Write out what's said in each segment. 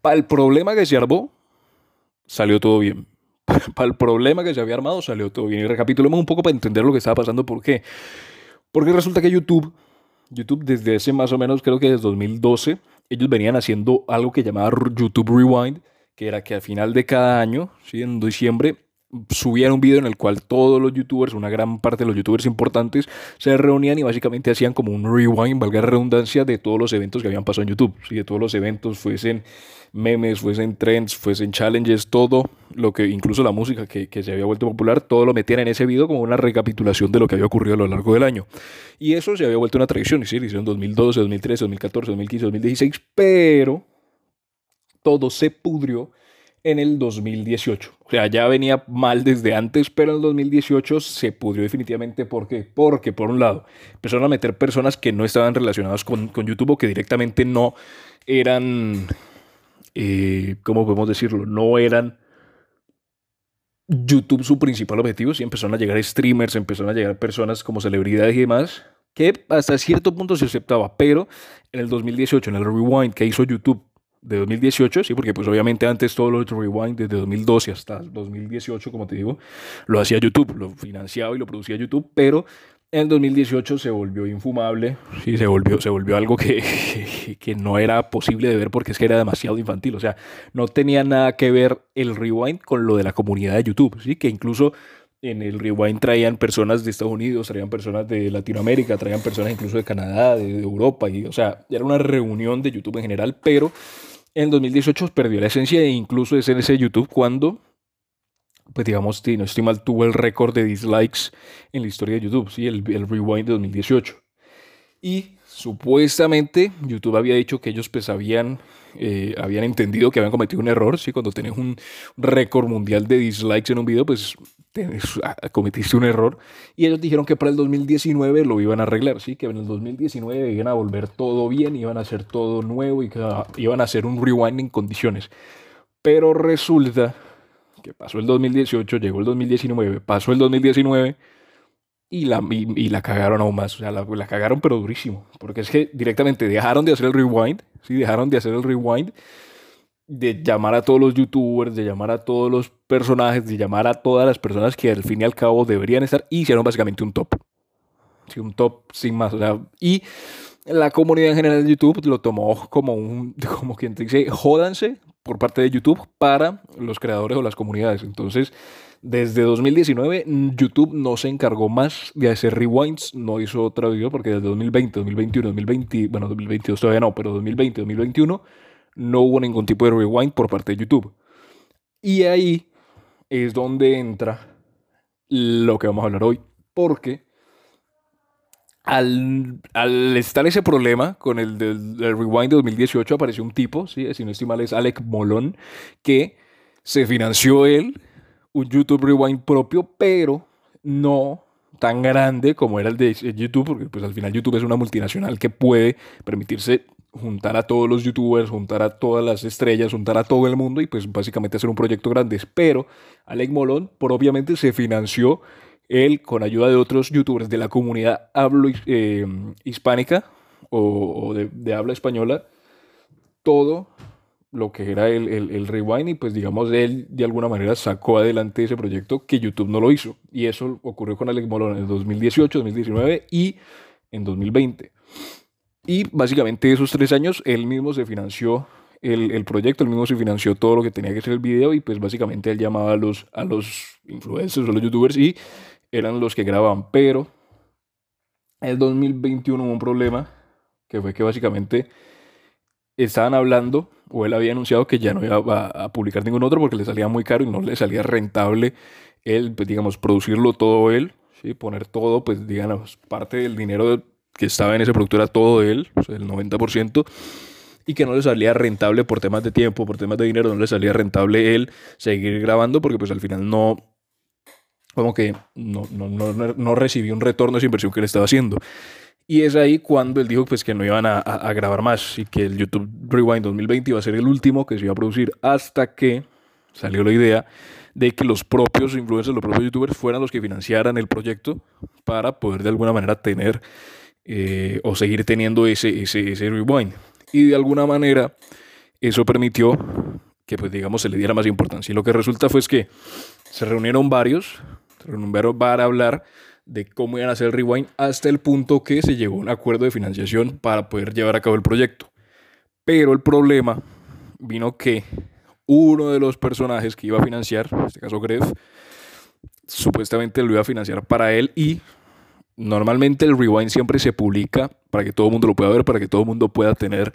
Para el problema que se armó, salió todo bien. Para el problema que se había armado, salió todo bien. Y recapitulemos un poco para entender lo que estaba pasando. ¿Por qué? Porque resulta que YouTube, YouTube desde ese más o menos, creo que desde 2012, ellos venían haciendo algo que llamaba YouTube Rewind, que era que al final de cada año, ¿sí? en diciembre, subían un video en el cual todos los youtubers, una gran parte de los youtubers importantes, se reunían y básicamente hacían como un rewind, valga la redundancia, de todos los eventos que habían pasado en YouTube. ¿sí? De todos los eventos, fuesen memes, fuesen trends, fuesen challenges, todo lo que, incluso la música que, que, se había vuelto popular, todo lo metían en ese video como una recapitulación de lo que había ocurrido a lo largo del año. Y eso se había vuelto una tradición, y sí, lo hicieron 2012, 2013, 2014, 2015, 2016, pero todo se pudrió en el 2018. O sea, ya venía mal desde antes, pero en el 2018 se pudrió definitivamente. ¿Por qué? Porque, por un lado, empezaron a meter personas que no estaban relacionadas con, con YouTube o que directamente no eran, eh, ¿cómo podemos decirlo? No eran YouTube su principal objetivo. Sí, empezaron a llegar streamers, empezaron a llegar personas como celebridades y demás, que hasta cierto punto se aceptaba. Pero en el 2018, en el rewind que hizo YouTube de 2018, sí, porque pues obviamente antes todo lo rewind desde 2012 hasta 2018, como te digo, lo hacía YouTube, lo financiaba y lo producía YouTube, pero en el 2018 se volvió infumable, sí, se volvió, se volvió algo que, que no era posible de ver porque es que era demasiado infantil, o sea, no tenía nada que ver el rewind con lo de la comunidad de YouTube, sí, que incluso en el rewind traían personas de Estados Unidos, traían personas de Latinoamérica, traían personas incluso de Canadá, de Europa, y, o sea, era una reunión de YouTube en general, pero en 2018 perdió la esencia e incluso es en ese YouTube cuando, pues digamos, si estoy mal, tuvo el récord de dislikes en la historia de YouTube, ¿sí? el, el rewind de 2018. Y supuestamente YouTube había dicho que ellos pues habían, eh, habían entendido que habían cometido un error, ¿sí? Cuando tenés un récord mundial de dislikes en un video, pues ah, cometiste un error. Y ellos dijeron que para el 2019 lo iban a arreglar, ¿sí? Que en el 2019 iban a volver todo bien, iban a hacer todo nuevo y que iban a hacer un rewind en condiciones. Pero resulta que pasó el 2018, llegó el 2019, pasó el 2019 y la, y, la cagaron aún más. O sea, la, la, cagaron pero durísimo. Porque es que directamente dejaron de hacer el rewind. Sí, dejaron de hacer el rewind. De llamar a todos los youtubers, de llamar a todos los personajes, de llamar a todas las personas que al fin y al cabo deberían estar. Y hicieron básicamente un top. Sí, un top sin más. O sea, y la comunidad en general de YouTube lo tomó como un, como quien dice, jódanse por parte de YouTube para los creadores o las comunidades. Entonces, desde 2019, YouTube no se encargó más de hacer rewinds, no hizo otra video porque desde 2020, 2021, 2020, bueno, 2022 todavía no, pero 2020, 2021 no hubo ningún tipo de rewind por parte de YouTube. Y ahí es donde entra lo que vamos a hablar hoy, porque al, estar ese problema con el del, rewind de 2018 apareció un tipo, ¿sí? si no estoy mal es Alec Molón, que se financió él un YouTube Rewind propio, pero no tan grande como era el de YouTube, porque pues al final YouTube es una multinacional que puede permitirse juntar a todos los youtubers, juntar a todas las estrellas, juntar a todo el mundo y pues básicamente hacer un proyecto grande. Pero Alec Molón propiamente se financió él con ayuda de otros youtubers de la comunidad hablo, eh, hispánica o, de, habla española, todo lo que era el, el, rewind y pues digamos él de alguna manera sacó adelante ese proyecto que YouTube no lo hizo. Y eso ocurrió con Alex Molón en el 2018, 2019 y en 2020 y básicamente esos tres años él mismo se financió el, el, proyecto, él mismo se financió todo lo que tenía que ser el video y pues básicamente él llamaba a los, a los influencers o los youtubers y eran los que grababan pero en el 2021 hubo un problema que fue que básicamente estaban hablando, o él había anunciado que ya no iba a, publicar ningún otro porque le salía muy caro y no le salía rentable él, pues digamos, producirlo todo él, ¿sí? poner todo, pues digamos, parte del dinero que estaba en ese producto era todo él, o sea, el 90%, y que no le salía rentable por temas de tiempo, por temas de dinero, no le salía rentable él seguir grabando porque pues al final no, como que no, no, no, no recibió un retorno de esa inversión que él estaba haciendo. Y es ahí cuando él dijo pues, que no iban a, grabar más y que el YouTube Rewind 2020 iba a ser el último que se iba a producir hasta que salió la idea de que los propios influencers, los propios youtubers fueran los que financiaran el proyecto para poder de alguna manera tener eh, o seguir teniendo ese, ese, ese rewind. Y de alguna manera eso permitió que, pues digamos, se le diera más importancia. Y lo que resulta fue que se reunieron varios, se reunieron para hablar de cómo iban a hacer el rewind hasta el punto que se llegó a un acuerdo de financiación para poder llevar a cabo el proyecto. Pero el problema vino que uno de los personajes que iba a financiar, en este caso Gref, supuestamente lo iba a financiar para él y normalmente el rewind siempre se publica para que todo el mundo lo pueda ver, para que todo el mundo pueda tener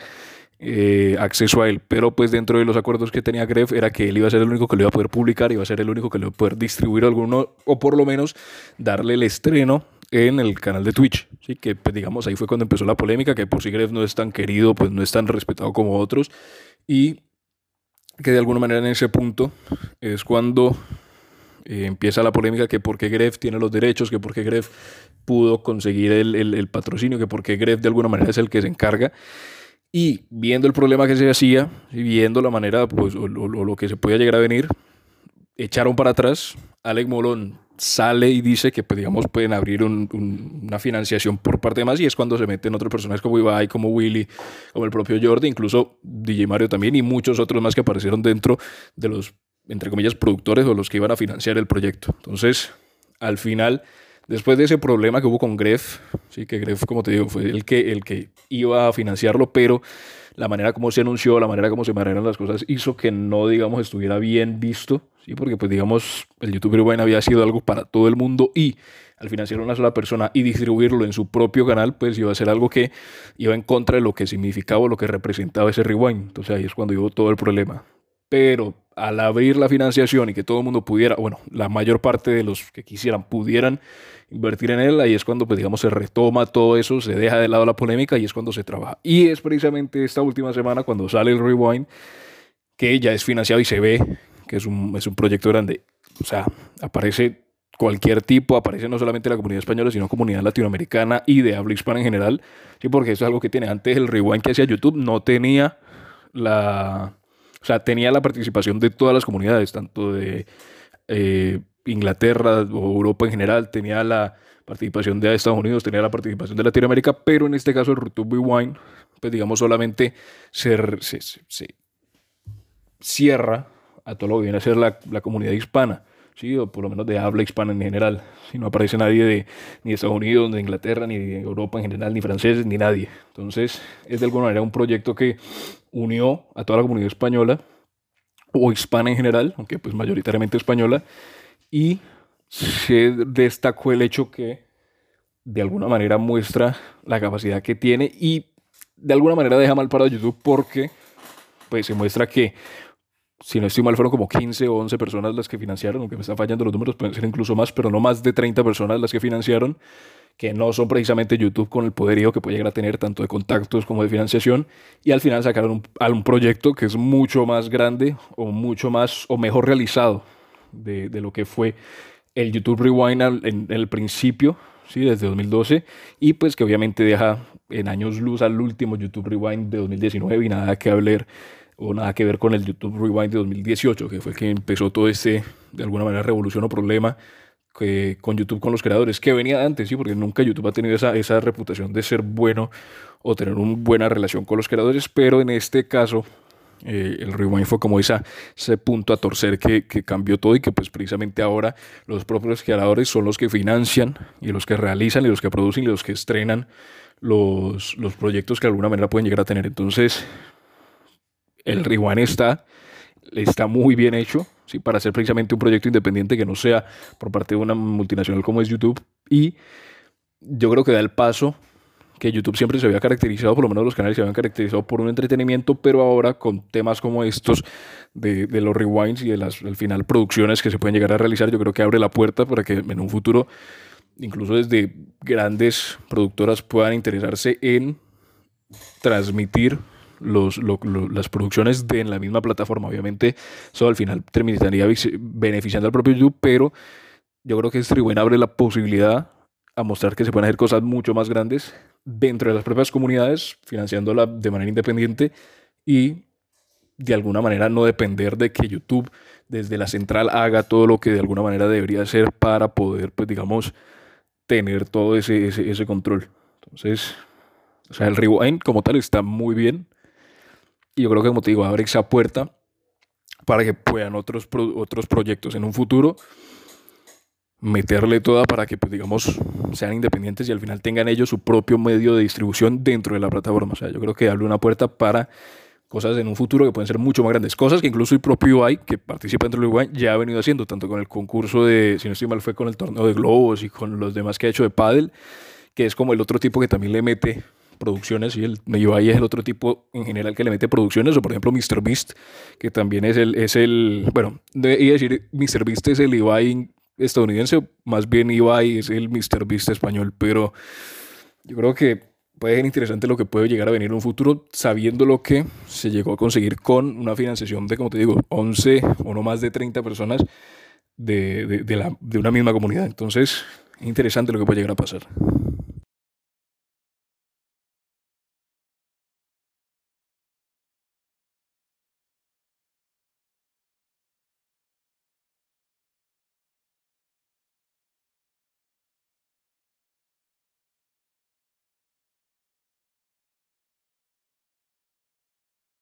eh, acceso a él. Pero pues dentro de los acuerdos que tenía Gref era que él iba a ser el único que lo iba a poder publicar, iba a ser el único que lo iba a poder distribuir alguno, o por lo menos darle el estreno en el canal de Twitch. ¿sí? Que pues digamos ahí fue cuando empezó la polémica, que por si Gref no es tan querido, pues no es tan respetado como otros. Y que de alguna manera en ese punto es cuando eh, empieza la polémica que por qué Gref tiene los derechos, que por qué Gref pudo conseguir el, el, patrocinio, que por qué Gref de alguna manera es el que se encarga. Y viendo el problema que se hacía, y viendo la manera, pues, o, lo que se podía llegar a venir, echaron para atrás. Alec Molón sale y dice que, pues, digamos, pueden abrir una financiación por parte de más y es cuando se meten otros personajes como Ibai, como Willy, como el propio Jordi, incluso DJ Mario también y muchos otros más que aparecieron dentro de los, entre comillas, productores o los que iban a financiar el proyecto. Entonces, al final Después de ese problema que hubo con Gref, sí, que Gref, como te digo, fue el que, el que iba a financiarlo, pero la manera como se anunció, la manera como se manejaron las cosas, hizo que no, digamos, estuviera bien visto, sí, porque, pues, digamos, el youtuber bueno había sido algo para todo el mundo y al financiar una sola persona y distribuirlo en su propio canal, pues iba a ser algo que iba en contra de lo que significaba o lo que representaba ese rewind. Entonces ahí es cuando hubo todo el problema. Pero al abrir la financiación y que todo el mundo pudiera, bueno, la mayor parte de los que quisieran pudieran invertir en él, ahí es cuando, pues digamos, se retoma todo eso, se deja de lado la polémica y es cuando se trabaja. Y es precisamente esta última semana cuando sale el Rewind, que ya es financiado y se ve que es un, es un proyecto grande. O sea, aparece cualquier tipo, aparece no solamente la comunidad española, sino comunidad latinoamericana y de habla hispana en general. Sí, porque eso es algo que tiene antes el Rewind que hacía YouTube, no tenía la o sea, tenía la participación de todas las comunidades, tanto de eh, Inglaterra o Europa en general, tenía la participación de Estados Unidos, tenía la participación de Latinoamérica, pero en este caso el YouTube Wine, pues digamos solamente se, cierra a todo lo que viene a ser la, comunidad hispana. ¿Sí? o por lo menos de habla hispana en general. Si no aparece nadie de, ni de Estados Unidos, ni de Inglaterra, ni de Europa en general, ni franceses, ni nadie. Entonces, es de alguna manera un proyecto que unió a toda la comunidad española o hispana en general, aunque pues mayoritariamente española, y se destacó el hecho que de alguna manera muestra la capacidad que tiene y de alguna manera deja mal para YouTube porque pues se muestra que si no estoy mal fueron como 15 o 11 personas las que financiaron, aunque me están fallando los números, pueden ser incluso más, pero no más de 30 personas las que financiaron que no son precisamente YouTube con el poderío que puede llegar a tener tanto de contactos como de financiación y al final sacaron un, un proyecto que es mucho más grande o mucho más o mejor realizado de, de lo que fue el YouTube Rewind en, el principio, ¿sí? desde 2012 y pues que obviamente deja en años luz al último YouTube Rewind de 2019 y nada que hablar o nada que ver con el YouTube Rewind de 2018 que fue el que empezó todo este de alguna manera revolución o problema que con YouTube con los creadores, que venía antes, sí, porque nunca YouTube ha tenido esa, esa reputación de ser bueno o tener una buena relación con los creadores, pero en este caso eh, el Rewind fue como esa, ese punto a torcer que, que, cambió todo y que pues precisamente ahora los propios creadores son los que financian y los que realizan y los que producen y los que estrenan los, los proyectos que de alguna manera pueden llegar a tener. Entonces, el Rewind está, está muy bien hecho ¿sí? para hacer precisamente un proyecto independiente que no sea por parte de una multinacional como es YouTube. Y yo creo que da el paso que YouTube siempre se había caracterizado, por lo menos los canales se habían caracterizado por un entretenimiento, pero ahora con temas como estos de, de los rewinds y de las al final producciones que se pueden llegar a realizar, yo creo que abre la puerta para que en un futuro, incluso desde grandes productoras, puedan interesarse en transmitir los, las producciones de en la misma plataforma. Obviamente, eso al final terminaría beneficiando al propio YouTube, pero yo creo que Rewind abre la posibilidad a mostrar que se pueden hacer cosas mucho más grandes dentro de las propias comunidades, financiándola de manera independiente y de alguna manera no depender de que YouTube desde la central haga todo lo que de alguna manera debería hacer para poder, pues digamos, tener todo ese, ese, ese control. Entonces, o sea, el Rewind como tal está muy bien Y yo creo que, como te digo, abre esa puerta para que puedan otros, otros proyectos en un futuro meterle toda para que, pues, digamos, sean independientes y al final tengan ellos su propio medio de distribución dentro de la plataforma. O sea, yo creo que abre una puerta para cosas en un futuro que pueden ser mucho más grandes. Cosas que incluso el propio UI, que participa dentro del UI, ya ha venido haciendo, tanto con el concurso de, si no estoy mal, fue con el torneo de globos y con los demás que ha hecho de paddle, que es como el otro tipo que también le mete producciones y el UI es el otro tipo en general que le mete producciones o por ejemplo MrBeast que también es el es el bueno iba decir MrBeast es el Ibai estadounidense más bien Ibai es el MrBeast español pero yo creo que puede ser interesante lo que puede llegar a venir en un futuro sabiendo lo que se llegó a conseguir con una financiación de como te digo 11 o no más de 30 personas de, de, de, la, de una misma comunidad. Entonces es interesante lo que puede llegar a pasar